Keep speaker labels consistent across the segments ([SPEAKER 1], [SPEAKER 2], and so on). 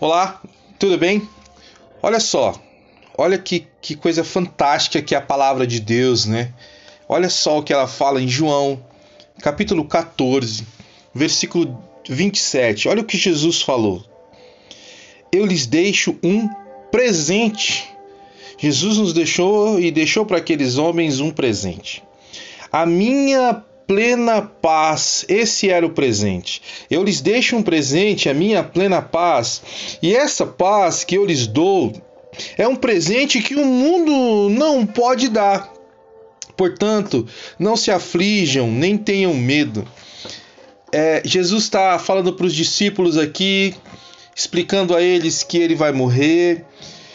[SPEAKER 1] Olá, tudo bem? Olha só, olha que, que coisa fantástica que é a palavra de Deus, né? Olha só o que ela fala em João, capítulo 14, versículo 27. Olha o que Jesus falou. Eu lhes deixo um presente. Jesus nos deixou e deixou para aqueles homens um presente. A minha plena paz. Esse era o presente. Eu lhes deixo um presente, a minha plena paz. E essa paz que eu lhes dou é um presente que o mundo não pode dar. Portanto, não se aflijam, nem tenham medo. É, Jesus está falando para os discípulos aqui, explicando a eles que ele vai morrer,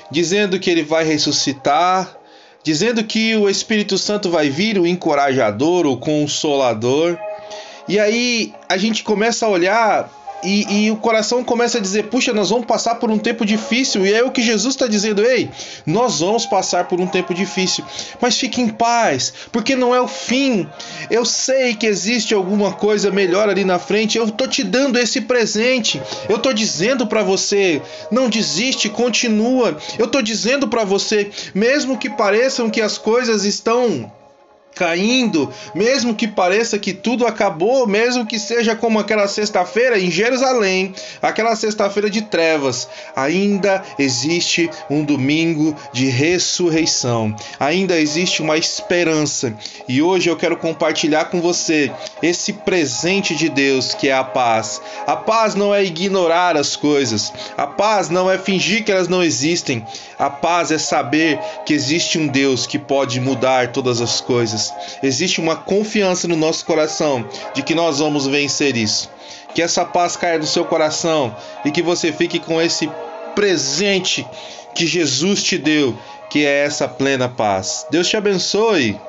[SPEAKER 1] dizendo que ele vai ressuscitar, dizendo que o Espírito Santo vai vir, o encorajador, o consolador. E aí a gente começa a olhar e, e, o coração começa a dizer: puxa, nós vamos passar por um tempo difícil. E é o que Jesus está dizendo: ei, nós vamos passar por um tempo difícil, mas fique em paz, porque não é o fim. Eu sei que existe alguma coisa melhor ali na frente. Eu estou te dando esse presente. Eu estou dizendo para você: não desiste, continua. Eu estou dizendo para você, mesmo que pareçam que as coisas estão caindo, mesmo que pareça que tudo acabou, mesmo que seja como aquela sexta-feira em Jerusalém, aquela sexta-feira de trevas, ainda existe um domingo de ressurreição, ainda existe uma esperança. E hoje eu quero compartilhar com você esse presente de Deus que é a paz. A paz não é ignorar as coisas, a paz não é fingir que elas não existem, a paz é saber que existe um Deus que pode mudar todas as coisas existe uma confiança no nosso coração de que nós vamos vencer isso. Que essa paz caia no seu coração e que você fique com esse presente que Jesus te deu, que é essa plena paz. Deus te abençoe.